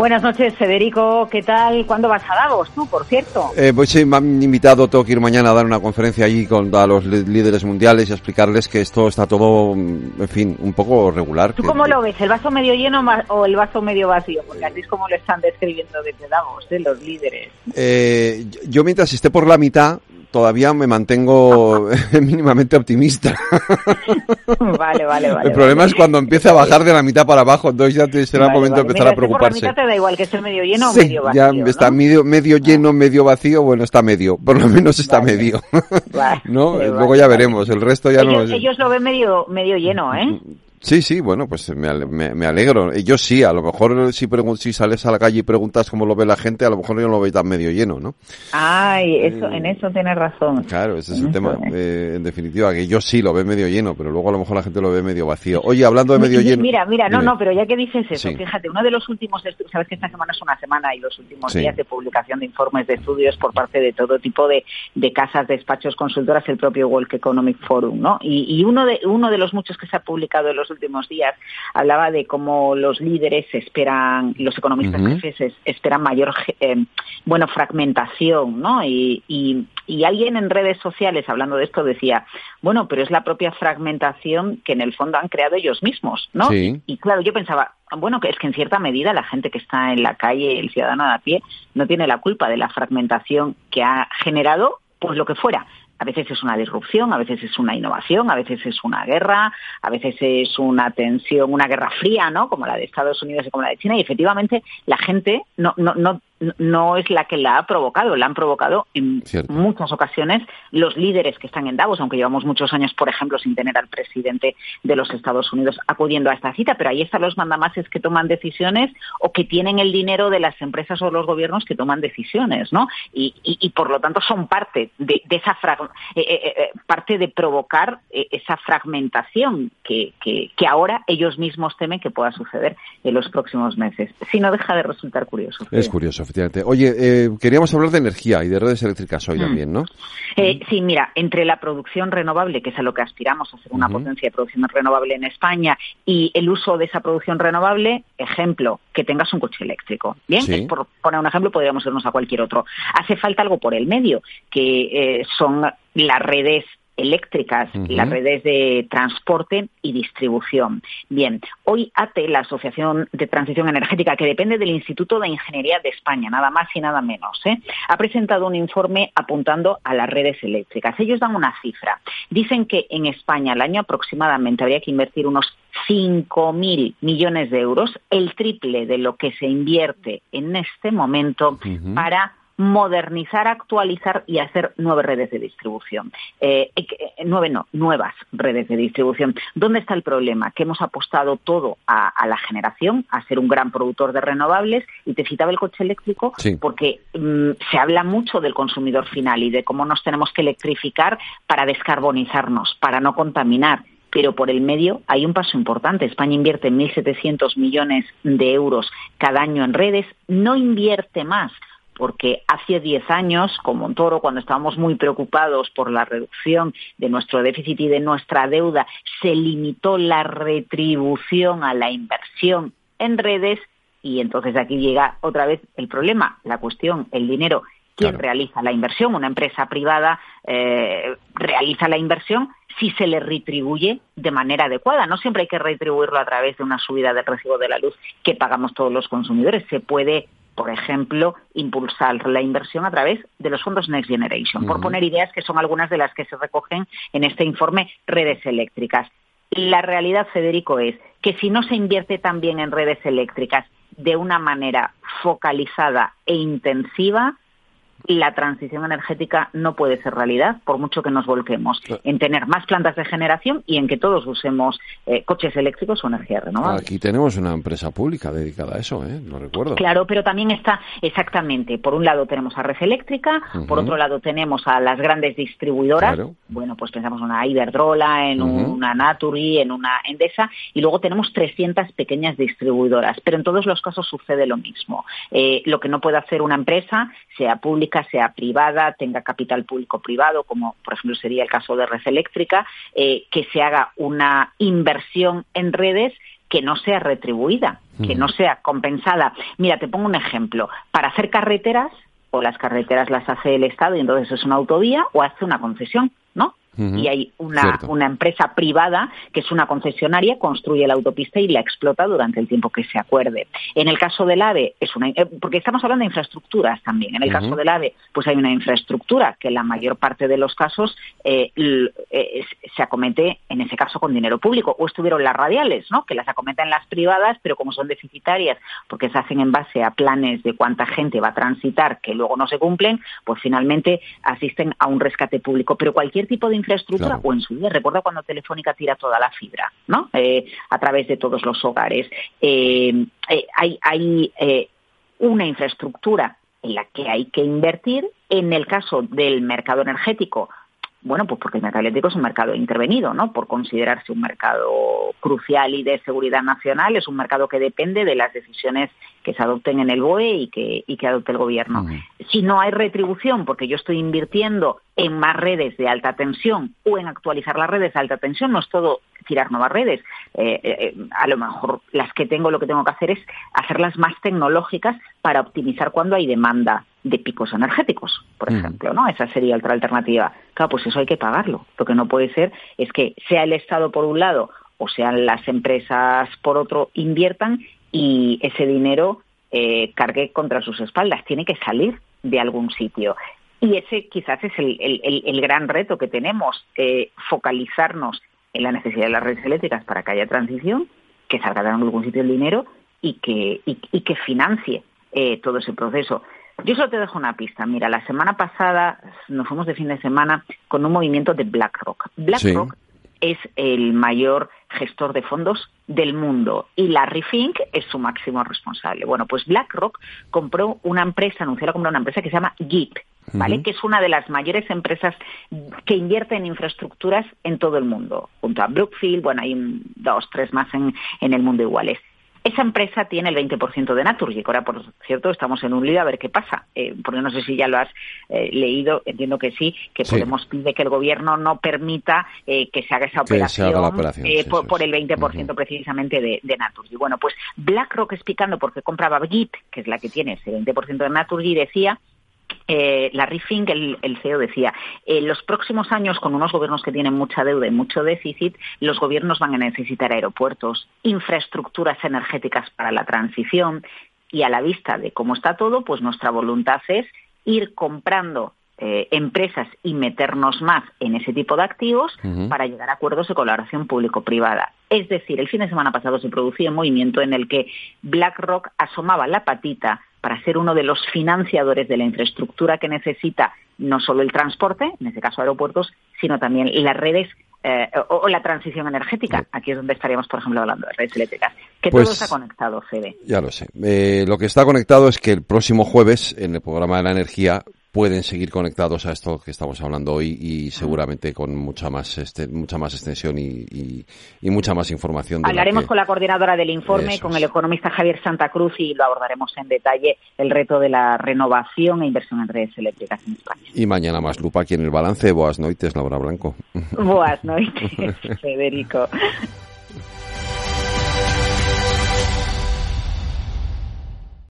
Buenas noches, Federico. ¿Qué tal? ¿Cuándo vas a Davos tú, por cierto? Eh, pues sí, me han invitado, tengo que ir mañana a dar una conferencia allí con a los líderes mundiales y explicarles que esto está todo, en fin, un poco regular. ¿Tú cómo lo ves? ¿El vaso medio lleno o el vaso medio vacío? Porque así es como lo están describiendo desde Davos, ¿eh? los líderes. Eh, yo mientras esté por la mitad, todavía me mantengo mínimamente optimista. vale, vale, vale. El problema es cuando empiece a bajar de la mitad para abajo, entonces ya te será el momento de empezar a preocuparse. Por la mitad te da igual que esté medio lleno o medio vacío. Ya está medio, medio lleno, medio vacío, bueno, está medio, por lo menos está medio. ¿No? Luego ya veremos, el resto ya ellos, no. Ellos lo ven medio, medio lleno, ¿eh? Sí, sí, bueno, pues me, me, me, alegro. Yo sí, a lo mejor si, si sales a la calle y preguntas cómo lo ve la gente, a lo mejor yo no lo veo tan medio lleno, ¿no? Ay, eso, en eso tienes razón. Claro, ese es el tema. Eh, en definitiva, que yo sí lo ve medio lleno, pero luego a lo mejor la gente lo ve medio vacío. Oye, hablando de medio lleno. Mira, mira, no, no, pero ya que dices eso, fíjate, uno de los últimos estudios, sabes que esta semana es una semana y los últimos días de publicación de informes de estudios por parte de todo tipo de, de casas, despachos, consultoras, el propio World Economic Forum, ¿no? Y, y uno, de, uno de los muchos que se ha publicado en los últimos días hablaba de cómo los líderes esperan, los economistas jefes esperan mayor, eh, bueno, fragmentación, ¿no? Y, y, y, alguien en redes sociales hablando de esto decía, bueno, pero es la propia fragmentación que en el fondo han creado ellos mismos, ¿no? Y claro, yo pensaba, bueno, que es que en cierta medida la gente que está en la calle, el ciudadano de a pie, no tiene la culpa de la fragmentación que ha generado pues lo que fuera, a veces es una disrupción, a veces es una innovación, a veces es una guerra, a veces es una tensión, una guerra fría, ¿no? Como la de Estados Unidos y como la de China. Y efectivamente la gente no, no, no no es la que la ha provocado, la han provocado en muchas ocasiones los líderes que están en Davos, aunque llevamos muchos años, por ejemplo, sin tener al presidente de los Estados Unidos acudiendo a esta cita, pero ahí están los mandamases que toman decisiones o que tienen el dinero de las empresas o los gobiernos que toman decisiones, ¿no? Y, por lo tanto son parte de, esa eh, eh, eh, parte de provocar esa fragmentación que, que, que ahora ellos mismos temen que pueda suceder en los próximos meses. Si no deja de resultar curioso. Es curioso efectivamente. Oye, eh, queríamos hablar de energía y de redes eléctricas hoy mm. también, ¿no? Eh, sí, mira, entre la producción renovable, que es a lo que aspiramos a ser una potencia de producción renovable en España, y el uso de esa producción renovable, ejemplo, que tengas un coche eléctrico. Bien, por poner un ejemplo, podríamos irnos a cualquier otro. Hace falta algo por el medio, que eh, son las redes eléctricas, las redes de transporte y distribución. Bien, hoy ATE, la Asociación de Transición Energética, que depende del Instituto de Ingeniería de España, nada más y nada menos, ¿eh? ha presentado un informe apuntando a las redes eléctricas. Ellos dan una cifra. Dicen que en España al año aproximadamente habría que invertir unos 5.000 millones de euros, el triple de lo que se invierte en este momento para modernizar, actualizar y hacer nueve redes de distribución. Eh, eh, eh, nueve no, nuevas redes de distribución. ¿Dónde está el problema? Que hemos apostado todo a, la generación, a ser un gran productor de renovables, y te citaba el coche eléctrico porque mm, se habla mucho del consumidor final y de cómo nos tenemos que electrificar para descarbonizarnos, para no contaminar pero por el medio hay un paso importante. España invierte 1.700 millones de euros cada año en redes, no invierte más porque hace 10 años, como en Toro, cuando estábamos muy preocupados por la reducción de nuestro déficit y de nuestra deuda, se limitó la retribución a la inversión en redes y entonces aquí llega otra vez el problema, la cuestión, el dinero. ¿Quién realiza la inversión? Una empresa privada eh, realiza la inversión si se le retribuye de manera adecuada. No siempre hay que retribuirlo a través de una subida del recibo de la luz que pagamos todos los consumidores. Se puede por ejemplo, impulsar la inversión a través de los fondos Next Generation, por poner ideas que son algunas de las que se recogen en este informe redes eléctricas. La realidad, Federico, es que si no se invierte también en redes eléctricas de una manera focalizada e intensiva, la transición energética no puede ser realidad, por mucho que nos volquemos en tener más plantas de generación y en que todos usemos eh, coches eléctricos o energía renovable. Aquí tenemos una empresa pública dedicada a eso, ¿eh? Lo recuerdo. Claro, pero también está exactamente, por un lado tenemos a Red Eléctrica, por otro lado tenemos a las grandes distribuidoras, bueno, pues pensamos en una Iberdrola, en una Naturi, en una Endesa, y luego tenemos 300 pequeñas distribuidoras, pero en todos los casos sucede lo mismo. Eh, lo que no puede hacer una empresa, sea pública pública, sea privada, tenga capital público-privado, como por ejemplo sería el caso de Red Eléctrica, eh, que se haga una inversión en redes que no sea retribuida, que no sea compensada. Mira, te pongo un ejemplo. Para hacer carreteras, o las carreteras las hace el Estado y entonces es una autovía, o hace una concesión, ¿no? Y hay una, una, empresa privada que es una concesionaria, construye la autopista y la explota durante el tiempo que se acuerde. En el caso del AVE, es una, eh, porque estamos hablando de infraestructuras también, en el caso del AVE, pues hay una infraestructura que en la mayor parte de los casos eh, eh, se acomete, en ese caso, con dinero público. O estuvieron las radiales, ¿no? que las acometen las privadas, pero como son deficitarias, porque se hacen en base a planes de cuánta gente va a transitar que luego no se cumplen, pues finalmente asisten a un rescate público. Pero cualquier tipo de infraestructura o en su día. Recuerda cuando Telefónica tira toda la fibra, ¿no? Eh, a través de todos los hogares. Eh, eh, hay hay una infraestructura en la que hay que invertir. En el caso del mercado energético, bueno, pues porque el mercado eléctrico es un mercado intervenido, ¿no? Por considerarse un mercado crucial y de seguridad nacional, es un mercado que depende de las decisiones que se adopten en el BOE y que, y que adopte el gobierno. Si no hay retribución, porque yo estoy invirtiendo en más redes de alta tensión o en actualizar las redes de alta tensión, no es todo tirar nuevas redes. Eh, eh, eh, a lo mejor las que tengo, lo que tengo que hacer es hacerlas más tecnológicas para optimizar cuando hay demanda de picos energéticos, por ejemplo, ¿no? Esa sería otra alternativa. Claro, pues eso hay que pagarlo. Lo que no puede ser es que sea el Estado por un lado o sean las empresas por otro inviertan y ese dinero eh, cargue contra sus espaldas. Tiene que salir de algún sitio. Y ese quizás es el, gran reto que tenemos, eh, focalizarnos en la necesidad de las redes eléctricas para que haya transición, que salga de algún sitio el dinero y que, y, que financie eh, todo ese proceso. Yo solo te dejo una pista. Mira, la semana pasada nos fuimos de fin de semana con un movimiento de BlackRock. BlackRock es el mayor gestor de fondos del mundo y Larry Fink es su máximo responsable. Bueno, pues BlackRock compró una empresa, anunció la compra una empresa que se llama GIP, ¿vale? Que es una de las mayores empresas que invierte en infraestructuras en todo el mundo, junto a Brookfield, bueno, hay dos, tres más en, en el mundo iguales. Esa empresa tiene el 20% de Naturgy. Ahora, por cierto, estamos en un lío a ver qué pasa. Eh, porque no sé si ya lo has eh, leído, entiendo que sí, que Podemos pide que el gobierno no permita eh, que se haga esa operación, por, el 20% precisamente de, de, Naturgy. Bueno, pues BlackRock explicando por qué compraba Git, que es la que tiene ese 20% de Naturgy, decía eh, Larry Fink, el, CEO, decía, en los próximos años, con unos gobiernos que tienen mucha deuda y mucho déficit, los gobiernos van a necesitar aeropuertos, infraestructuras energéticas para la transición y a la vista de cómo está todo, pues nuestra voluntad es ir comprando eh, empresas y meternos más en ese tipo de activos para llegar a acuerdos de colaboración público-privada. Es decir, el fin de semana pasado se producía un movimiento en el que BlackRock asomaba la patita para ser uno de los financiadores de la infraestructura que necesita no solo el transporte, en este caso aeropuertos, sino también las redes eh, o, la transición energética. Aquí es donde estaríamos, por ejemplo, hablando de redes eléctricas. Que todo pues está conectado, Fede. Ya lo sé. Eh, lo que está conectado es que el próximo jueves, en el programa de la energía, pueden seguir conectados a esto que estamos hablando hoy y seguramente con mucha más este, mucha más extensión y, mucha más información. Hablaremos con la coordinadora del informe, con el economista Javier Santa Cruz y lo abordaremos en detalle el reto de la renovación e inversión en redes eléctricas en España. Y mañana más lupa aquí en el balance. Boas noites, Laura Blanco. Boas noites, Federico.